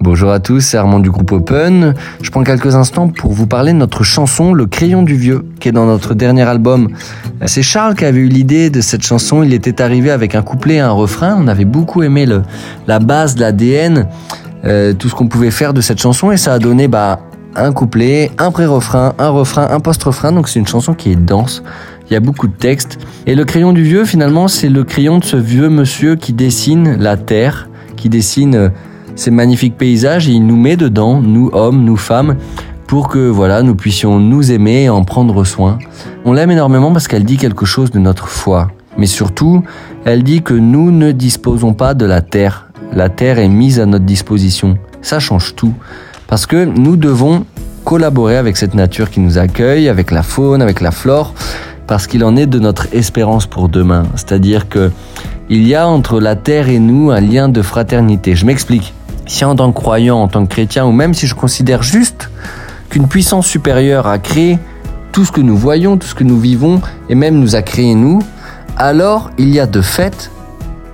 Bonjour à tous, c'est Armand du groupe Open. Je prends quelques instants pour vous parler de notre chanson Le Crayon du Vieux, qui est dans notre dernier album. C'est Charles qui avait eu l'idée de cette chanson. Il était arrivé avec un couplet et un refrain. On avait beaucoup aimé le, la base, l'ADN, euh, tout ce qu'on pouvait faire de cette chanson et ça a donné bah, un couplet, un pré-refrain, un refrain, un post-refrain. Donc c'est une chanson qui est dense. Il y a beaucoup de textes. Et le crayon du vieux, finalement, c'est le crayon de ce vieux monsieur qui dessine la terre, qui dessine euh, ces magnifiques paysages et il nous met dedans, nous hommes, nous femmes, pour que voilà, nous puissions nous aimer et en prendre soin. On l'aime énormément parce qu'elle dit quelque chose de notre foi. Mais surtout, elle dit que nous ne disposons pas de la terre. La terre est mise à notre disposition. Ça change tout. Parce que nous devons collaborer avec cette nature qui nous accueille, avec la faune, avec la flore, parce qu'il en est de notre espérance pour demain. C'est-à-dire que il y a entre la terre et nous un lien de fraternité. Je m'explique. Si en tant que croyant, en tant que chrétien, ou même si je considère juste qu'une puissance supérieure a créé tout ce que nous voyons, tout ce que nous vivons, et même nous a créé nous, alors il y a de fait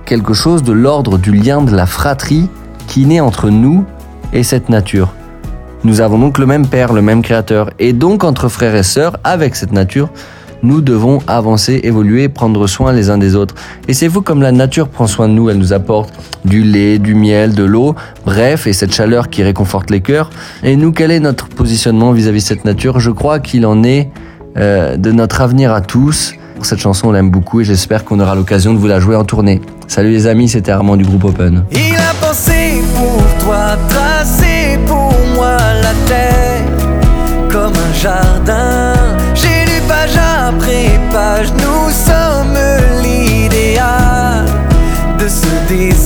quelque chose de l'ordre du lien de la fratrie qui naît entre nous et cette nature. Nous avons donc le même Père, le même Créateur, et donc entre frères et sœurs, avec cette nature, nous devons avancer, évoluer, prendre soin les uns des autres. Et c'est vous comme la nature prend soin de nous, elle nous apporte du lait, du miel, de l'eau, bref, et cette chaleur qui réconforte les cœurs. Et nous, quel est notre positionnement vis-à-vis de cette nature? Je crois qu'il en est euh, de notre avenir à tous. Cette chanson, on l'aime beaucoup et j'espère qu'on aura l'occasion de vous la jouer en tournée. Salut les amis, c'était Armand du groupe Open. these